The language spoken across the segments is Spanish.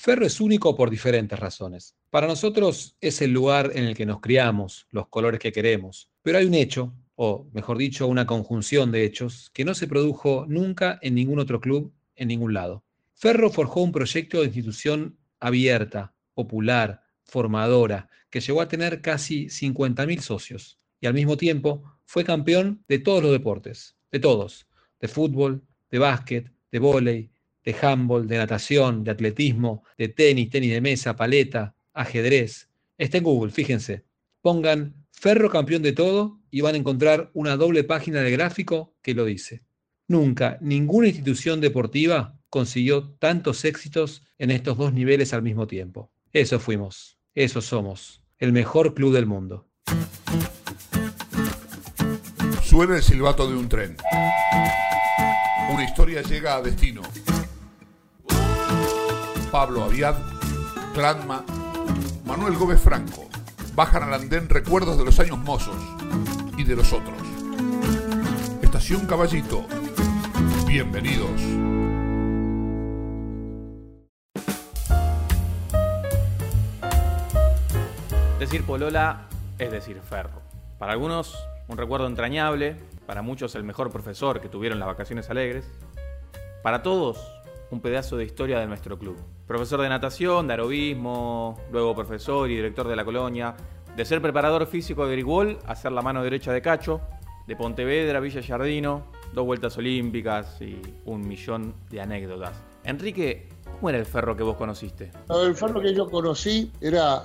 Ferro es único por diferentes razones. Para nosotros es el lugar en el que nos criamos, los colores que queremos, pero hay un hecho, o mejor dicho, una conjunción de hechos, que no se produjo nunca en ningún otro club, en ningún lado. Ferro forjó un proyecto de institución abierta, popular, formadora, que llegó a tener casi 50.000 socios y al mismo tiempo fue campeón de todos los deportes, de todos, de fútbol, de básquet, de vóley, de handball, de natación, de atletismo, de tenis, tenis de mesa, paleta, ajedrez. Está en Google, fíjense. Pongan Ferro campeón de todo y van a encontrar una doble página de gráfico que lo dice. Nunca ninguna institución deportiva consiguió tantos éxitos en estos dos niveles al mismo tiempo. Eso fuimos, eso somos, el mejor club del mundo. Suena el silbato de un tren. Una historia llega a destino. Pablo Aviad, Clanma, Manuel Gómez Franco. Bajan al andén recuerdos de los años mozos y de los otros. Estación Caballito. Bienvenidos. Decir Polola es decir Ferro. Para algunos, un recuerdo entrañable, para muchos el mejor profesor que tuvieron las vacaciones alegres. Para todos, un pedazo de historia de nuestro club. Profesor de natación, de aerobismo, luego profesor y director de la colonia, de ser preparador físico de Grigol a ser la mano derecha de Cacho, de Pontevedra, Villa Jardino, dos vueltas olímpicas y un millón de anécdotas. Enrique, ¿cómo era el ferro que vos conociste? El ferro que yo conocí era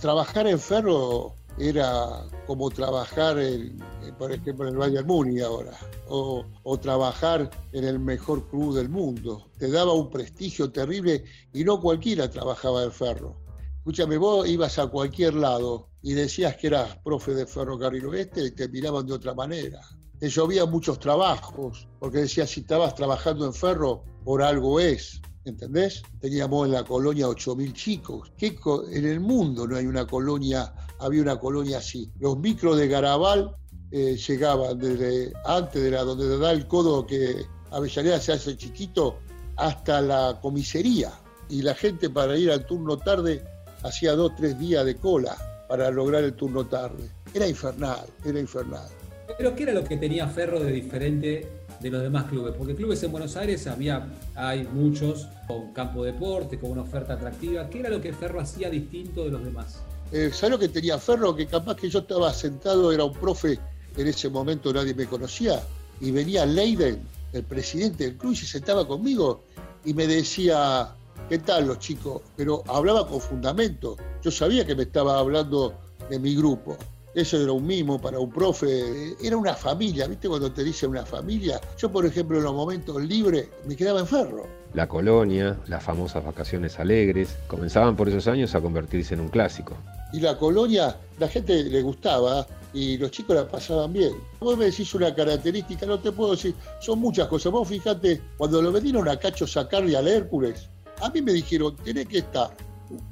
trabajar en ferro era como trabajar, en, por ejemplo, en el Bayern Muni ahora, o, trabajar en el mejor club del mundo. Te daba un prestigio terrible y no cualquiera trabajaba en ferro. Escúchame, vos ibas a cualquier lado y decías que eras profe de ferrocarril oeste y te miraban de otra manera. Te llovían muchos trabajos, porque decías si estabas trabajando en ferro, por algo es. ¿Entendés? Teníamos en la colonia 8.000 chicos. ¿Qué en el mundo no hay una colonia, había una colonia así. Los micros de Garabal eh, llegaban desde antes de la donde da el codo que Avellaneda se hace chiquito hasta la comisaría. Y la gente para ir al turno tarde hacía dos, tres días de cola para lograr el turno tarde. Era infernal, era infernal. Pero ¿qué era lo que tenía Ferro de diferente de los demás clubes, porque clubes en Buenos Aires había, hay muchos con campo de deporte, con una oferta atractiva. ¿Qué era lo que Ferro hacía distinto de los demás? Eh, ¿Sabes lo que tenía Ferro? Que capaz que yo estaba sentado, era un profe, en ese momento nadie me conocía, y venía Leiden, el presidente del club, y se sentaba conmigo y me decía, ¿qué tal los chicos? Pero hablaba con fundamento. Yo sabía que me estaba hablando de mi grupo. Eso era un mimo para un profe, era una familia, ¿viste? Cuando te dice una familia. Yo, por ejemplo, en los momentos libres me quedaba en ferro. La colonia, las famosas vacaciones alegres, comenzaban por esos años a convertirse en un clásico. Y la colonia, la gente le gustaba y los chicos la pasaban bien. Vos me decís una característica, no te puedo decir, son muchas cosas. Vos fíjate, cuando lo vinieron a Cacho sacarle al Hércules, a mí me dijeron, tenés que estar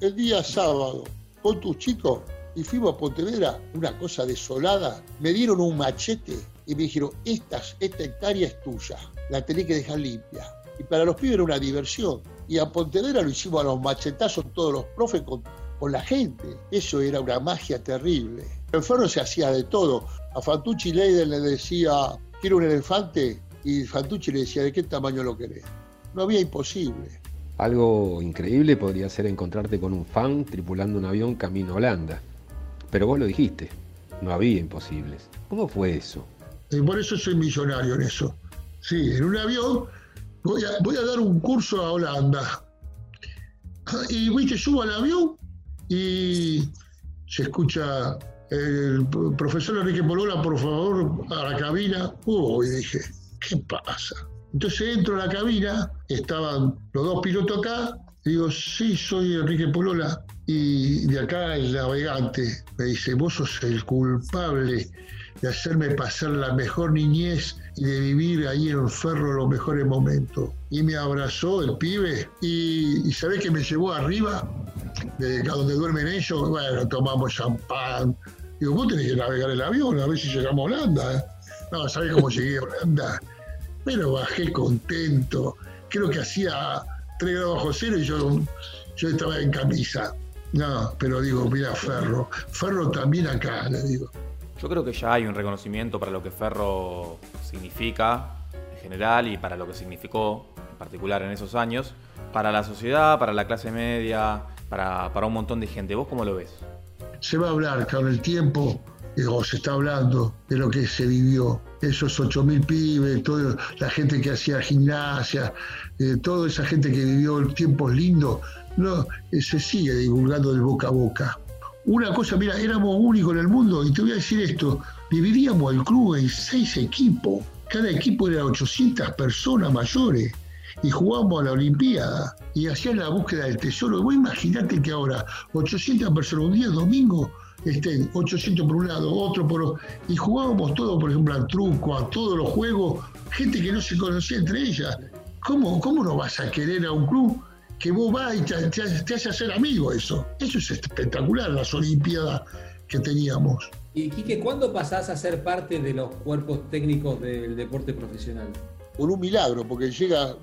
el día sábado con tus chicos y fuimos a Pontevedra, una cosa desolada. Me dieron un machete y me dijeron, esta, esta hectárea es tuya, la tenés que dejar limpia. Y para los pibes era una diversión. Y a Pontevedra lo hicimos a los machetazos todos los profes con, con la gente. Eso era una magia terrible. En Ferro se hacía de todo. A Fantucci Leiden le decía, quiero un elefante, y Fantucci le decía, ¿de qué tamaño lo querés? No había imposible. Algo increíble podría ser encontrarte con un fan tripulando un avión camino a Holanda. Pero vos lo dijiste, no había imposibles. ¿Cómo fue eso? Y por eso soy millonario en eso. Sí, en un avión voy a, dar un curso a Holanda. Y que subo al avión y se escucha el profesor Enrique Polola, por favor, a la cabina. Uy, dije, ¿qué pasa? Entonces entro a la cabina, estaban los dos pilotos acá, digo, sí, soy Enrique Polola, y de acá el navegante me dice, vos sos el culpable de hacerme pasar la mejor niñez y de vivir ahí en Ferro los mejores momentos. Y me abrazó el pibe y, y ¿sabés que me llevó arriba? De donde duermen ellos, bueno, tomamos champán. Digo, vos tenés que navegar el avión, a ver si llegamos a Holanda. ¿eh? No, ¿sabés cómo llegué a Holanda? Pero bajé contento. Creo que hacía 3 grados bajo cero y yo, yo estaba en camisa. No, pero digo, mira, Ferro. Ferro también acá, le digo. Yo creo que ya hay un reconocimiento para lo que Ferro significa en general y para lo que significó en particular en esos años, para la sociedad, para la clase media, para, para un montón de gente. ¿Vos cómo lo ves? Se va a hablar con el tiempo, o se está hablando de lo que se vivió. Esos 8.000 pibes, toda la gente que hacía gimnasia, eh, toda esa gente que vivió tiempos lindos, no, se sigue divulgando de boca a boca. Una cosa, mira, éramos únicos en el mundo, y te voy a decir esto, dividíamos el club en seis equipos, cada equipo era 800 personas mayores, y jugábamos a la Olimpiada, y hacían la búsqueda del tesoro. Vos imaginate que ahora 800 personas un día domingo estén 800 por un lado, otro por otro, y jugábamos todo, por ejemplo, al truco, a todos los juegos, gente que no se conocía entre ellas. ¿Cómo, cómo no vas a querer a un club que vos vas y te, te, hace hacer amigo eso? Eso es espectacular, las Olimpiadas que teníamos. Y Quique, ¿cuándo pasás a ser parte de los cuerpos técnicos del deporte profesional? Por un milagro, porque llega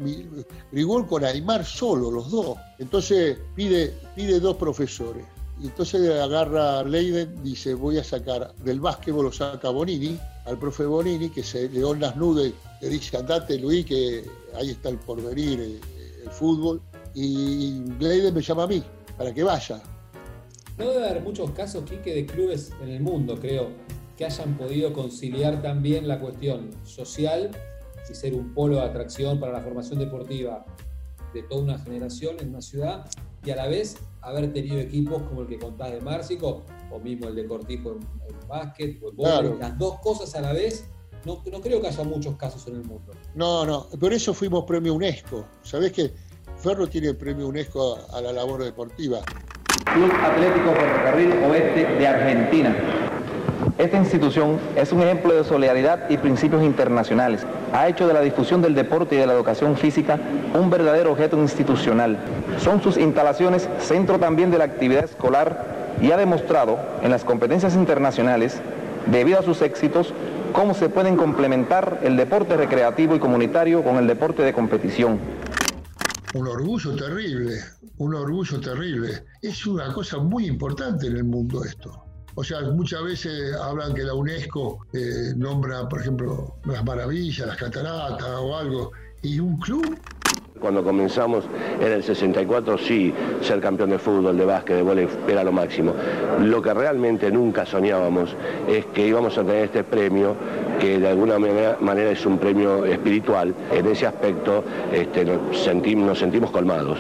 Grigol con Aymar solo, los dos. Entonces pide, pide dos profesores. Y entonces agarra Leiden, dice, voy a sacar del básquetbol, lo saca Bonini, al profe Bonini, que se león las nudes, le dice, andate Luis, que ahí está el porvenir, el, el fútbol. Y Leiden me llama a mí, para que vaya. No debe haber muchos casos, Quique, de clubes en el mundo, creo, que hayan podido conciliar también la cuestión social y ser un polo de atracción para la formación deportiva de toda una generación en una ciudad y a la vez haber tenido equipos como el que contás de Márcico o mismo el de Cortijo en, en básquet o en claro. las dos cosas a la vez. No, no, creo que haya muchos casos en el mundo. No, no, por eso fuimos premio UNESCO. ¿Sabés que Ferro tiene el premio UNESCO a, la labor deportiva? Club Atlético Ferrocarril Oeste de Argentina. Esta institución es un ejemplo de solidaridad y principios internacionales. Ha hecho de la difusión del deporte y de la educación física un verdadero objeto institucional. Son sus instalaciones centro también de la actividad escolar y ha demostrado en las competencias internacionales, debido a sus éxitos, cómo se pueden complementar el deporte recreativo y comunitario con el deporte de competición. Un orgullo terrible, un orgullo terrible. Es una cosa muy importante en el mundo esto. O sea, muchas veces hablan que la UNESCO eh, nombra, por ejemplo, las maravillas, las cataratas o algo, y un club cuando comenzamos en el 64 sí, ser campeón de fútbol, de básquet, de vóley era lo máximo. Lo que realmente nunca soñábamos es que íbamos a tener este premio que de alguna manera, es un premio espiritual. En ese aspecto este, nos, sentimos, nos sentimos colmados.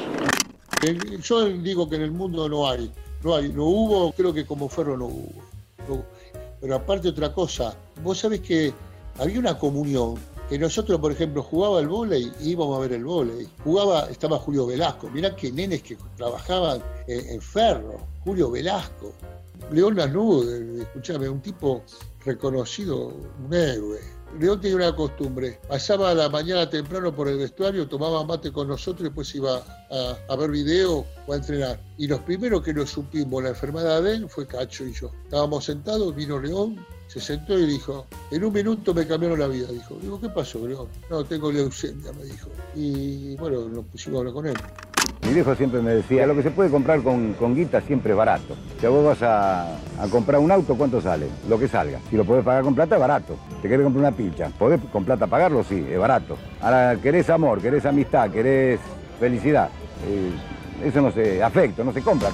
Yo digo que en el mundo no hay, no hay, no hubo, creo que como Ferro no hubo. Pero aparte otra cosa, vos sabés que había una comunión que nosotros, por ejemplo, jugaba el vóley y íbamos a ver el vóley. Jugaba, estaba Julio Velasco. Mirá qué nenes que trabajaban en, Ferro. Julio Velasco. León Lanús, escúchame, un tipo reconocido, un héroe. León tenía una costumbre. Pasaba la mañana temprano por el vestuario, tomaba mate con nosotros y después iba a, a ver video o a entrenar. Y los primeros que nos supimos la enfermedad de él fue Cacho y yo. Estábamos sentados, vino León, se sentó y dijo, en un minuto me cambiaron la vida, dijo. Digo, ¿qué pasó, León? No, tengo leucemia, me dijo. Y bueno, nos pusimos a hablar con él. Mi viejo siempre me decía, lo que se puede comprar con, con guita siempre es barato. Si vos vas a, a, comprar un auto, ¿cuánto sale? Lo que salga. Si lo podés pagar con plata, es barato. ¿Te querés comprar una pilcha? ¿Podés con plata pagarlo? Sí, es barato. Ahora, querés amor, querés amistad, querés felicidad. Eh, eso no se, afecto, no se compra.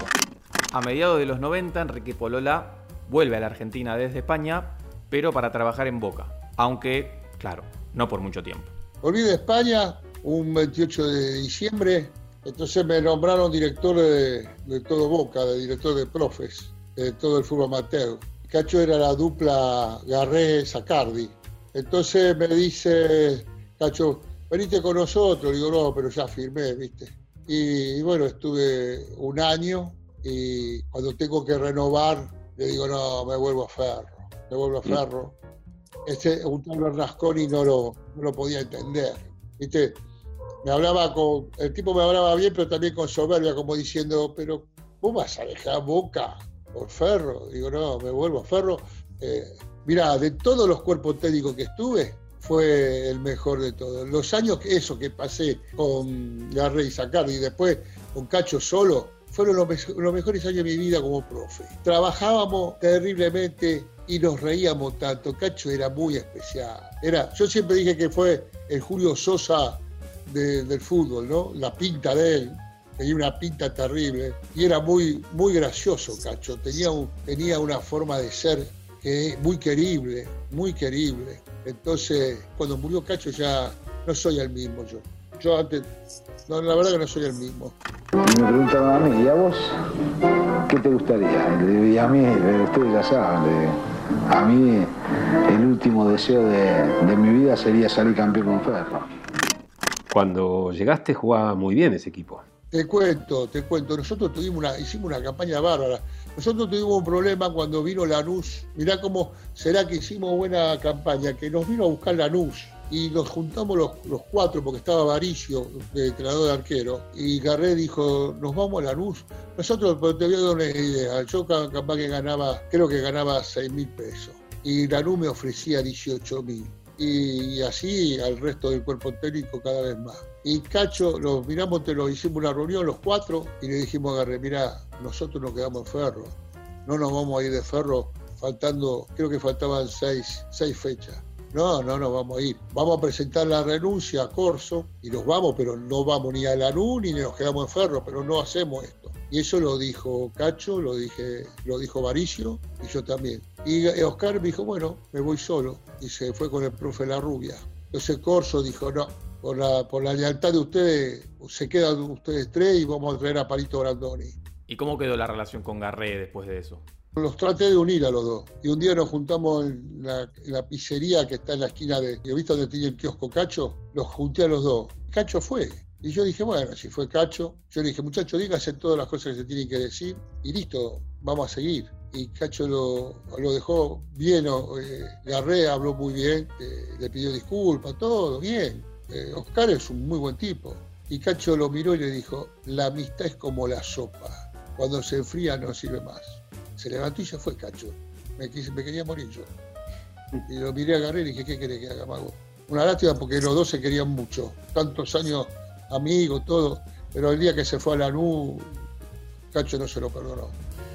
A mediados de los 90, Enrique Polola vuelve a la Argentina desde España, pero para trabajar en Boca. Aunque, claro, no por mucho tiempo. Volví de España un 28 de diciembre entonces me nombraron director de, de, todo Boca, de director de profes, de todo el fútbol amateur. Cacho era la dupla Garré-Sacardi. Entonces me dice, Cacho, venite con nosotros. Digo, no, pero ya firmé, ¿viste? Y, y, bueno, estuve un año y cuando tengo que renovar, le digo, no, me vuelvo a Ferro, me vuelvo a Ferro. Este, un tal Bernasconi no lo, no lo podía entender, ¿viste? me hablaba con, el tipo me hablaba bien, pero también con soberbia, como diciendo, pero vos vas a dejar boca por ferro. Digo, no, me vuelvo a ferro. Eh, mira, de todos los cuerpos técnicos que estuve, fue el mejor de todos. Los años, que eso que pasé con Garrey y Sacardi y después con Cacho solo, fueron los, mejores años de mi vida como profe. Trabajábamos terriblemente y nos reíamos tanto. Cacho era muy especial. Era, yo siempre dije que fue el Julio Sosa del fútbol, ¿no? La pinta de él, tenía una pinta terrible y era muy, muy gracioso, Cacho. Tenía, tenía una forma de ser que muy querible, muy querible. Entonces, cuando murió Cacho ya no soy el mismo yo. Yo antes, no, la verdad que no soy el mismo. Me preguntaron a mí, ¿y a vos qué te gustaría? Y a mí, ustedes ya saben, a mí el último deseo de, de mi vida sería salir campeón con Ferro. Cuando llegaste jugaba muy bien ese equipo. Te cuento, te cuento. Nosotros tuvimos una, hicimos una campaña bárbara. Nosotros tuvimos un problema cuando vino Lanús. Mirá cómo será que hicimos buena campaña, que nos vino a buscar Lanús y nos juntamos los, los cuatro, porque estaba Varicio, de entrenador de arquero, y Garré dijo, nos vamos a Lanús. Nosotros, te voy a dar una idea, yo capaz que ganaba, creo que ganaba 6 mil pesos, y Lanús me ofrecía 18 mil. Y, así al resto del cuerpo técnico cada vez más. Y Cacho, los miramos, te lo hicimos una reunión los cuatro y le dijimos a Garré, mira, nosotros nos quedamos en ferro, no nos vamos a ir de ferro faltando, creo que faltaban seis, seis fechas no, no nos vamos a ir. Vamos a presentar la renuncia a Corso y nos vamos, pero no vamos ni a Lanús ni nos quedamos en Ferro, pero no hacemos esto. Y eso lo dijo Cacho, lo, dije, lo dijo Varicio y yo también. Y Oscar me dijo, bueno, me voy solo. Y se fue con el profe La Rubia. Entonces Corso dijo, no, por la, por la lealtad de ustedes, se quedan ustedes tres y vamos a traer a Palito Brandoni. ¿Y cómo quedó la relación con Garré después de eso? Los traté de unir a los dos. Y un día nos juntamos en la, pizzería que está en la esquina de. ¿Viste donde tiene el kiosco Cacho? Los junté a los dos. Cacho fue. Y yo dije, bueno, si fue Cacho, yo le dije, muchachos, díganse todas las cosas que se tienen que decir y listo, vamos a seguir. Y Cacho lo, lo dejó bien, eh, Garré habló muy bien, eh, le pidió disculpas, todo bien. Eh, Oscar es un muy buen tipo. Y Cacho lo miró y le dijo, la amistad es como la sopa, cuando se enfría no sirve más se levantó y ya fue cacho. Me, quería morir yo. Y lo miré a Garré y dije, ¿qué querés que haga, Mago? Una lástima porque los dos se querían mucho. Tantos años amigos, todo. Pero el día que se fue a la NU, Cacho no se lo perdonó.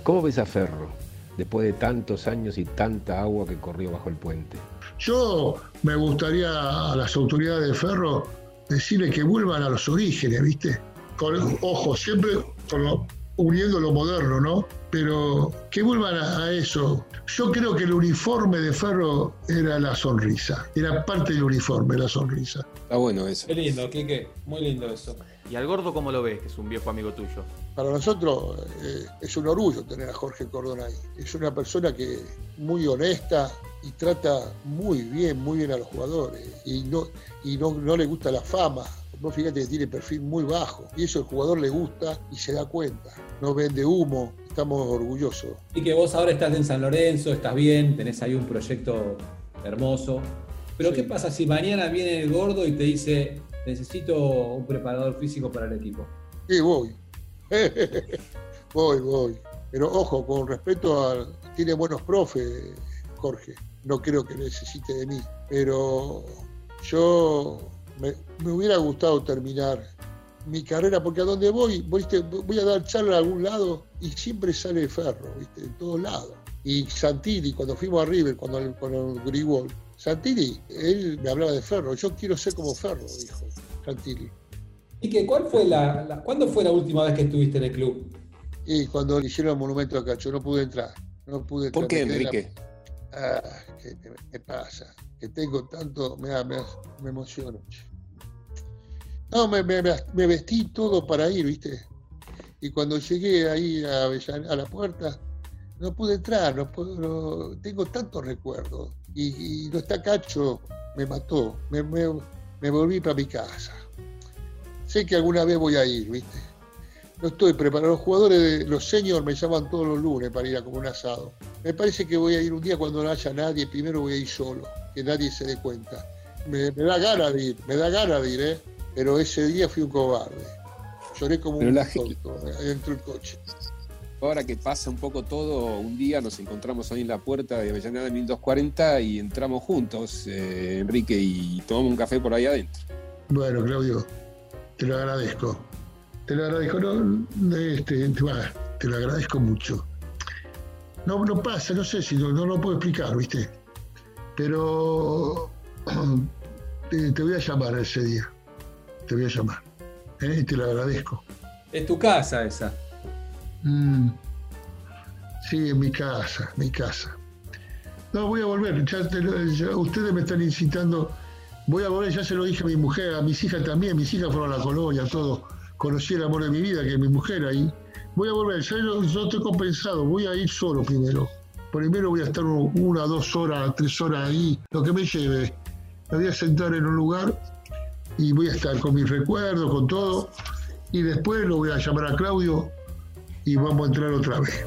¿Cómo ves a Ferro? Después de tantos años y tanta agua que corrió bajo el puente. Yo me gustaría a las autoridades de Ferro decirle que vuelvan a los orígenes, ¿viste? Con, ojo, siempre con uniendo lo moderno, ¿no? Pero que vuelvan a, eso. Yo creo que el uniforme de Ferro era la sonrisa, era parte del uniforme la sonrisa. Está bueno eso. Qué lindo, Quique, muy lindo eso. ¿Y al gordo cómo lo ves, que es un viejo amigo tuyo? Para nosotros eh, es un orgullo tener a Jorge Cordón ahí. Es una persona que muy honesta y trata muy bien, muy bien a los jugadores. Y no, y no, no le gusta la fama, Vos fíjate que tiene perfil muy bajo y eso el jugador le gusta y se da cuenta. No vende humo, estamos orgullosos. Y que vos ahora estás en San Lorenzo, estás bien, tenés ahí un proyecto hermoso. Pero ¿qué pasa si mañana viene el gordo y te dice, necesito un preparador físico para el equipo? Sí, voy. voy, voy. Pero ojo, con respeto a... Tiene buenos profes, Jorge. No creo que necesite de mí. Pero yo me, hubiera gustado terminar mi carrera, porque a donde voy, voy a dar charla a algún lado y siempre sale Ferro, ¿viste? en todos lados. Y Santilli, cuando fuimos a River, cuando, con el Grigol, Santilli, él me hablaba de Ferro, yo quiero ser como Ferro, dijo Santilli. ¿Y qué, cuál fue la, cuándo fue la última vez que estuviste en el club? Y cuando le hicieron el monumento a Cacho, no pude entrar. No pude ¿Por qué, Enrique? Ah, ¿qué, pasa? Que tengo tanto, me, me, emociono. No, me, me, vestí todo para ir, ¿viste? Y cuando llegué ahí a, a la puerta, no pude entrar, no, puedo, tengo tantos recuerdos. Y, no está Cacho, me mató, me, volví para mi casa. Sé que alguna vez voy a ir, ¿viste? no estoy preparado. Los jugadores, de, los seniors me llaman todos los lunes para ir a comer un asado. Me parece que voy a ir un día cuando no haya nadie, primero voy a ir solo, que nadie se dé cuenta. Me, da ganas de ir, me da ganas de ir, ¿eh? pero ese día fui un cobarde. Lloré como un tonto dentro del coche. Ahora que pasa un poco todo, un día nos encontramos ahí en la puerta de Avellaneda 1240 y entramos juntos, eh, Enrique, y tomamos un café por ahí adentro. Bueno, Claudio, te lo agradezco. Te lo agradezco, no, este, te lo agradezco mucho. No, no pasa, no sé si no, no lo puedo explicar, ¿viste? Pero te, te voy a llamar ese día. Te voy a llamar. ¿eh? Y te lo agradezco. Es tu casa esa. Mm. Sí, en mi casa, mi casa. No, voy a volver. Ya, ustedes me están incitando. Voy a volver, ya se lo dije a mi mujer, a mis hijas también. Mis hijas fueron a la colonia, todo. Conocí el amor de mi vida, que es mi mujer ahí. Voy a volver, yo, yo estoy compensado. Voy a ir solo primero. Primero voy a estar una, dos horas, tres horas ahí, lo que me lleve. Me voy a sentar en un lugar y voy a estar con mis recuerdos, con todo. Y después lo voy a llamar a Claudio y vamos a entrar otra vez.